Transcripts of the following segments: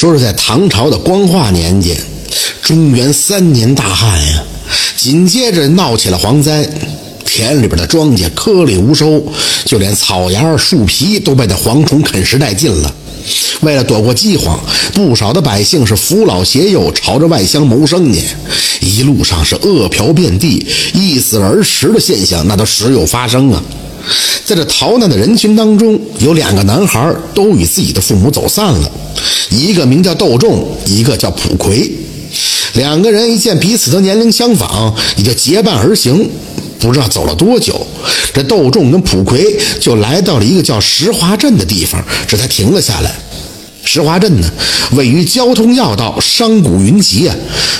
说是在唐朝的光化年间，中原三年大旱呀，紧接着闹起了蝗灾，田里边的庄稼颗粒无收，就连草芽、树皮都被那蝗虫啃食殆尽了。为了躲过饥荒，不少的百姓是扶老携幼，朝着外乡谋生去。一路上是饿殍遍地，一死而食的现象那都时有发生啊。在这逃难的人群当中，有两个男孩都与自己的父母走散了，一个名叫窦仲，一个叫蒲奎。两个人一见彼此的年龄相仿，也就结伴而行。不知道走了多久，这窦仲跟蒲奎就来到了一个叫石华镇的地方，这才停了下来。石华镇呢，位于交通要道，商贾云集啊。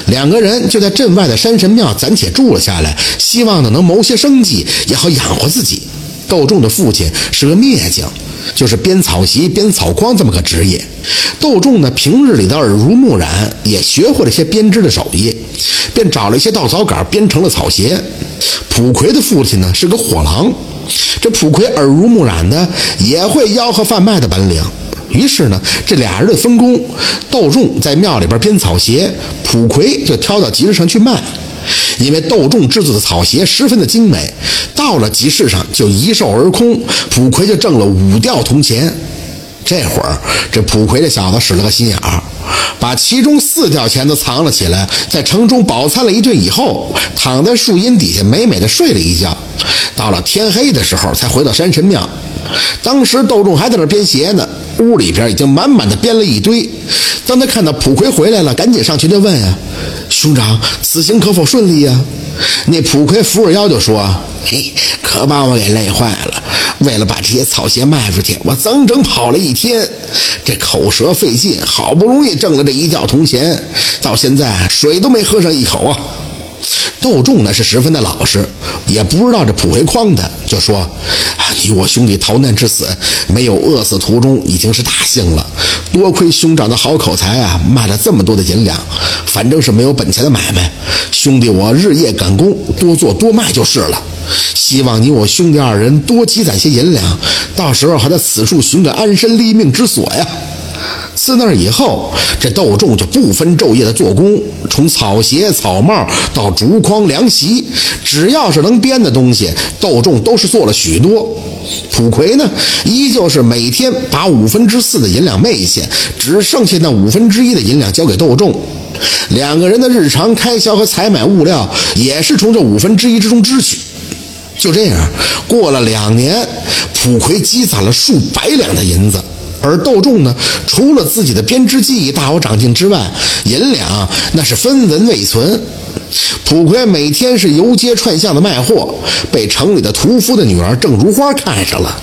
两个人就在镇外的山神庙暂且住了下来，希望呢能谋些生计，也好养活自己。窦仲的父亲是个篾匠，就是编草席、编草筐这么个职业。窦仲呢，平日里的耳濡目染，也学会了些编织的手艺，便找了一些稻草杆编成了草鞋。蒲奎的父亲呢是个货郎，这蒲奎耳濡目染的，也会吆喝贩卖的本领。于是呢，这俩人的分工，窦仲在庙里边编草鞋，蒲奎就挑到集市上去卖。因为窦仲制作的草鞋十分的精美，到了集市上就一售而空，蒲奎就挣了五吊铜钱。这会儿，这蒲奎这小子使了个心眼儿，把其中四吊钱都藏了起来，在城中饱餐了一顿以后，躺在树荫底下美美的睡了一觉。到了天黑的时候，才回到山神庙。当时窦仲还在那编鞋呢，屋里边已经满满的编了一堆。当他看到蒲奎回来了，赶紧上去就问啊：“兄长，此行可否顺利呀？”那蒲奎扶着腰就说：“嘿，可把我给累坏了。为了把这些草鞋卖出去，我整整跑了一天，这口舌费劲，好不容易挣了这一吊铜钱，到现在水都没喝上一口啊。”窦仲呢是十分的老实，也不知道这蒲奎诓他，就说：“你我兄弟逃难至此，没有饿死途中，已经是大幸了。多亏兄长的好口才啊，卖了这么多的银两。反正是没有本钱的买卖，兄弟我日夜赶工，多做多卖就是了。希望你我兄弟二人多积攒些银两，到时候还在此处寻个安身立命之所呀。”自那以后，这窦仲就不分昼夜的做工，从草鞋、草帽到竹筐、凉席，只要是能编的东西，窦仲都是做了许多。蒲奎呢，依旧是每天把五分之四的银两卖下，只剩下那五分之一的银两交给窦仲。两个人的日常开销和采买物料，也是从这五分之一之中支取。就这样，过了两年，蒲奎积攒了数百两的银子。而窦仲呢，除了自己的编织技艺大有长进之外，银两那是分文未存。蒲奎每天是游街串巷的卖货，被城里的屠夫的女儿郑如花看上了。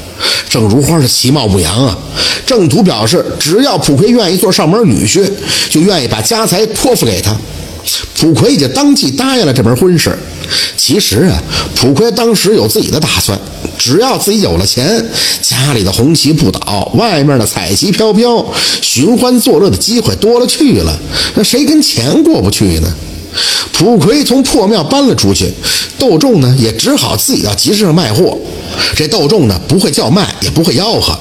郑如花是其貌不扬啊，郑屠表示，只要蒲奎愿意做上门女婿，就愿意把家财托付给他。蒲奎也就当即答应了这门婚事。其实啊，蒲奎当时有自己的打算，只要自己有了钱，家里的红旗不倒，外面的彩旗飘飘，寻欢作乐的机会多了去了。那谁跟钱过不去呢？蒲奎从破庙搬了出去，窦仲呢也只好自己到集市上卖货。这窦仲呢不会叫卖，也不会吆喝，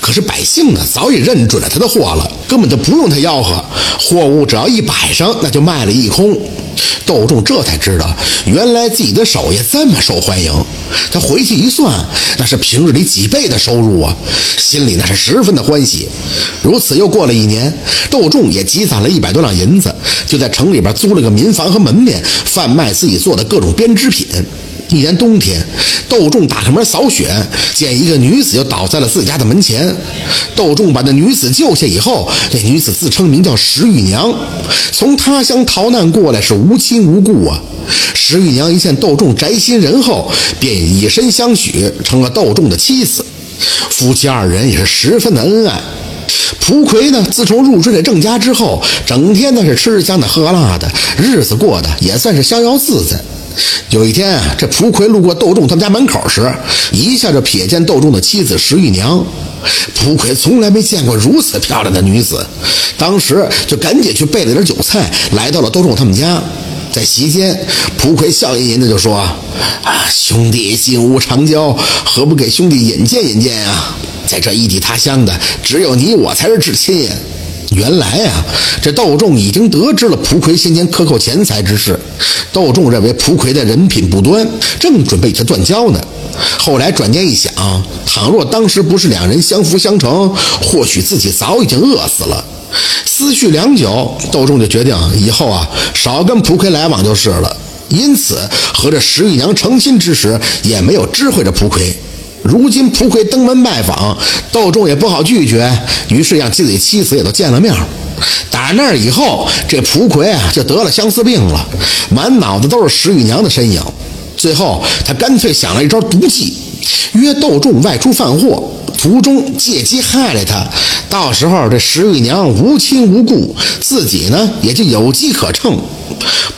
可是百姓呢早已认准了他的货了，根本就不用他吆喝，货物只要一摆上，那就卖了一空。窦仲这才知道，原来自己的手艺这么受欢迎。他回去一算，那是平日里几倍的收入啊，心里那是十分的欢喜。如此又过了一年，窦仲也积攒了一百多两银子，就在城里边租了个民房和门面，贩卖自己做的各种编织品。一年冬天，窦仲打开门扫雪，见一个女子就倒在了自家的门前。窦仲把那女子救下以后，那女子自称名叫石玉娘，从他乡逃难过来，是无亲无故啊。石玉娘一见窦仲宅心仁厚，便以身相许，成了窦仲的妻子。夫妻二人也是十分的恩爱。蒲葵呢，自从入赘了郑家之后，整天呢是吃香的喝辣的，日子过得也算是逍遥自在。有一天，这蒲奎路过窦仲他们家门口时，一下就瞥见窦仲的妻子石玉娘。蒲奎从来没见过如此漂亮的女子，当时就赶紧去备了点酒菜，来到了窦仲他们家。在席间，蒲奎笑吟吟的就说：“啊，兄弟金屋长交，何不给兄弟引荐引荐啊？在这异地他乡的，只有你我才是至亲。”原来啊，这窦仲已经得知了蒲奎先前克扣钱财之事。窦仲认为蒲奎的人品不端，正准备与他断交呢。后来转念一想，倘若当时不是两人相辅相成，或许自己早已经饿死了。思绪良久，窦仲就决定以后啊，少跟蒲奎来往就是了。因此，和这石玉娘成亲之时，也没有知会着蒲奎。如今蒲奎登门拜访，窦仲也不好拒绝，于是让自己妻子也都见了面。打那以后，这蒲奎啊就得了相思病了，满脑子都是石玉娘的身影。最后，他干脆想了一招毒计，约窦仲外出贩货，途中借机害了他。到时候这石玉娘无亲无故，自己呢也就有机可乘。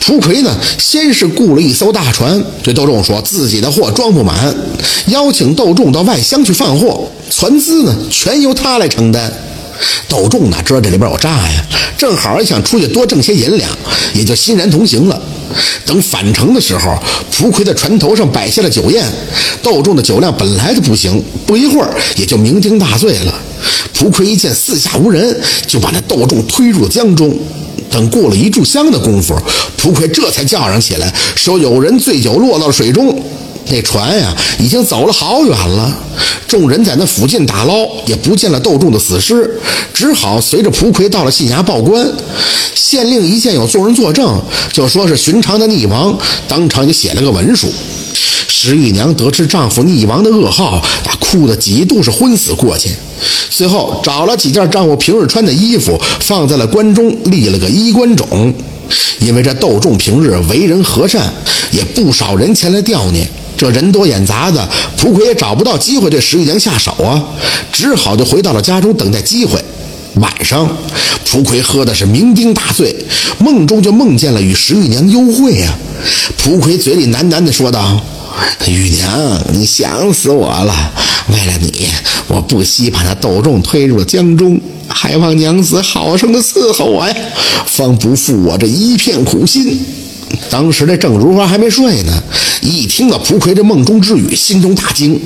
蒲奎呢，先是雇了一艘大船，对窦仲说自己的货装不满，邀请窦仲到外乡去贩货，船资呢全由他来承担。窦仲哪知道这里边有诈呀，正好也想出去多挣些银两，也就欣然同行了。等返程的时候，蒲奎在船头上摆下了酒宴，窦仲的酒量本来就不行，不一会儿也就酩酊大醉了。蒲奎一见四下无人，就把那窦仲推入江中。等过了一炷香的功夫，蒲奎这才叫嚷起来，说有人醉酒落到了水中。那船呀，已经走了好远了。众人在那附近打捞，也不见了窦仲的死尸，只好随着蒲奎到了县衙报官。县令一见有众人作证，就说是寻常的溺亡，当场就写了个文书。石玉娘得知丈夫溺亡的噩耗，那哭得几度是昏死过去。随后找了几件丈夫平日穿的衣服，放在了棺中，立了个衣冠冢。因为这窦仲平日为人和善，也不少人前来吊念。这人多眼杂的，蒲奎也找不到机会对石玉娘下手啊，只好就回到了家中等待机会。晚上，蒲奎喝的是酩酊大醉，梦中就梦见了与石玉娘幽会啊。蒲奎嘴里喃喃地说道：“玉娘，你想死我了。为了你，我不惜把那窦仲推入了江中，还望娘子好生的伺候我呀，方不负我这一片苦心。”当时这郑如花还没睡呢，一听到蒲奎这梦中之语，心中大惊。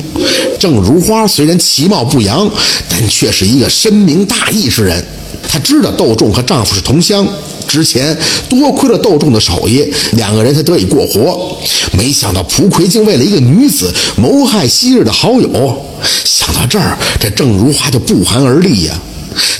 郑如花虽然其貌不扬，但却是一个深明大义之人。她知道窦仲和丈夫是同乡，之前多亏了窦仲的手艺，两个人才得以过活。没想到蒲奎竟为了一个女子谋害昔日的好友。想到这儿，这郑如花就不寒而栗呀。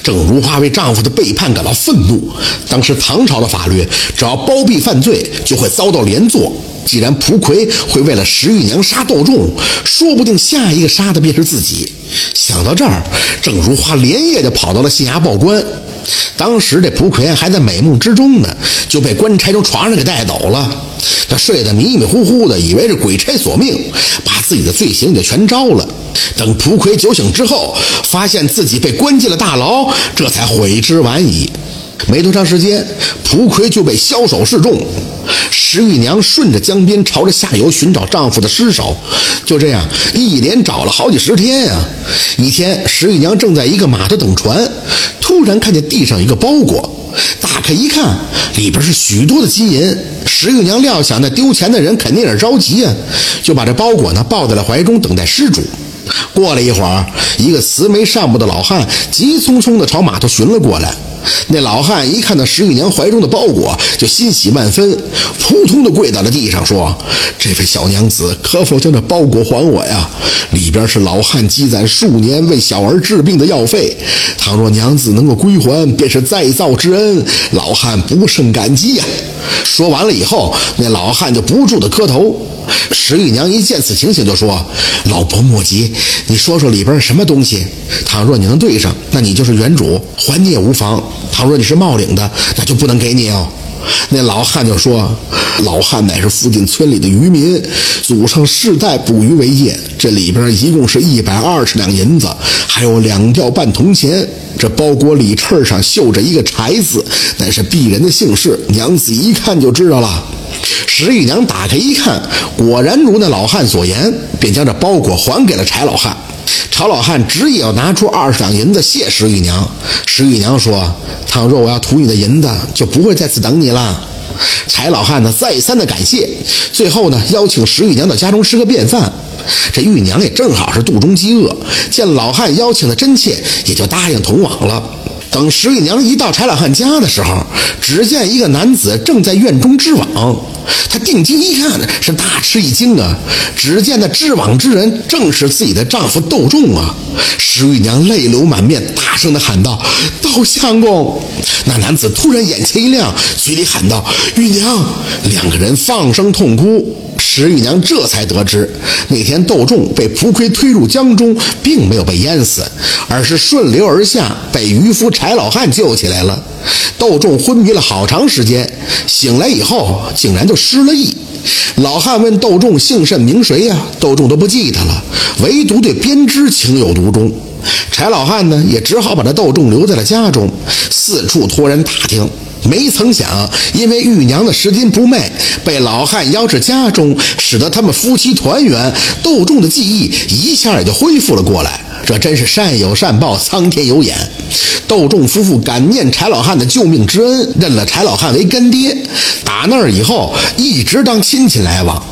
郑如花为丈夫的背叛感到愤怒。当时唐朝的法律，只要包庇犯罪，就会遭到连坐。既然蒲奎会为了石玉娘杀窦仲，说不定下一个杀的便是自己。想到这儿，郑如花连夜就跑到了县衙报官。当时这蒲奎还在美梦之中呢，就被官差从床上给带走了。他睡得迷迷糊糊的，以为是鬼差索命，把自己的罪行就全招了。等蒲奎酒醒之后，发现自己被关进了大牢，这才悔之晚矣。没多长时间，蒲奎就被枭首示众。石玉娘顺着江边朝着下游寻找丈夫的尸首，就这样一连找了好几十天呀。一天，石玉娘正在一个码头等船，突然看见地上一个包裹，打开一看，里边是许多的金银。石玉娘料想那丢钱的人肯定是着急啊，就把这包裹呢抱在了怀中，等待失主。过了一会儿，一个慈眉善目的老汉急匆匆地朝码头寻了过来。那老汉一看到石玉娘怀中的包裹，就欣喜万分，扑通的跪在了地上，说：“这位小娘子，可否将这包裹还我呀？里边是老汉积攒数年为小儿治病的药费，倘若娘子能够归还，便是再造之恩，老汉不胜感激呀。”说完了以后，那老汉就不住的磕头。石玉娘一见此情形，就说：“老伯莫急，你说说里边是什么东西？倘若你能对上，那你就是原主，还你也无妨；倘若你是冒领的，那就不能给你哦。”那老汉就说：“老汉乃是附近村里的渔民，祖上世代捕鱼为业，这里边一共是一百二十两银子，还有两吊半铜钱。这包裹里衬上绣着一个柴字，乃是鄙人的姓氏，娘子一看就知道了。”石玉娘打开一看，果然如那老汉所言，便将这包裹还给了柴老汉。柴老汉执意要拿出二十两银子谢石玉娘。石玉娘说：“倘若我要图你的银子，就不会在此等你了。”柴老汉呢，再三的感谢，最后呢，邀请石玉娘到家中吃个便饭。这玉娘也正好是肚中饥饿，见老汉邀请的真切，也就答应同往了。等石玉娘一到柴老汉家的时候，只见一个男子正在院中织网。她定睛一看，是大吃一惊啊！只见那织网之人正是自己的丈夫窦仲啊！石玉娘泪流满面，大声地喊道：“窦相公！”那男子突然眼前一亮，嘴里喊道：“玉娘！”两个人放声痛哭。石玉娘这才得知，那天窦仲被蒲葵推入江中，并没有被淹死，而是顺流而下，被渔夫柴老汉救起来了。窦仲昏迷了好长时间，醒来以后竟然就失了忆。老汉问窦仲姓甚名谁呀？窦仲都不记得了，唯独对编织情有独钟。柴老汉呢，也只好把这窦仲留在了家中，四处托人打听。没曾想，因为玉娘的拾金不昧，被老汉邀至家中，使得他们夫妻团圆。窦仲的记忆一下也就恢复了过来。这真是善有善报，苍天有眼。窦仲夫妇感念柴老汉的救命之恩，认了柴老汉为干爹。打那儿以后，一直当亲戚来往。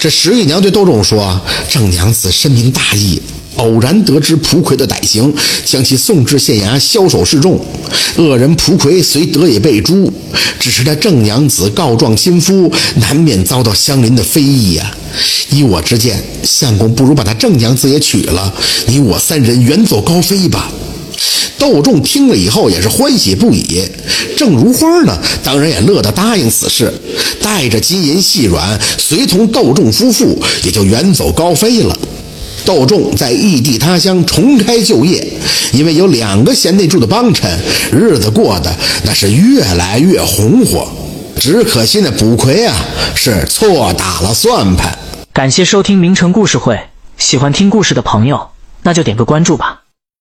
这石玉娘对窦仲说：“郑娘子深明大义。”偶然得知蒲葵的歹行，将其送至县衙枭首示众。恶人蒲葵虽得以被诛，只是他郑娘子告状亲夫，难免遭到乡邻的非议呀。依我之见，相公不如把他郑娘子也娶了，你我三人远走高飞吧。窦仲听了以后也是欢喜不已，郑如花呢，当然也乐得答应此事，带着金银细软，随同窦仲夫妇也就远走高飞了。窦仲在异地他乡重开旧业，因为有两个贤内助的帮衬，日子过得那是越来越红火。只可惜那卜奎啊，是错打了算盘。感谢收听名城故事会，喜欢听故事的朋友，那就点个关注吧。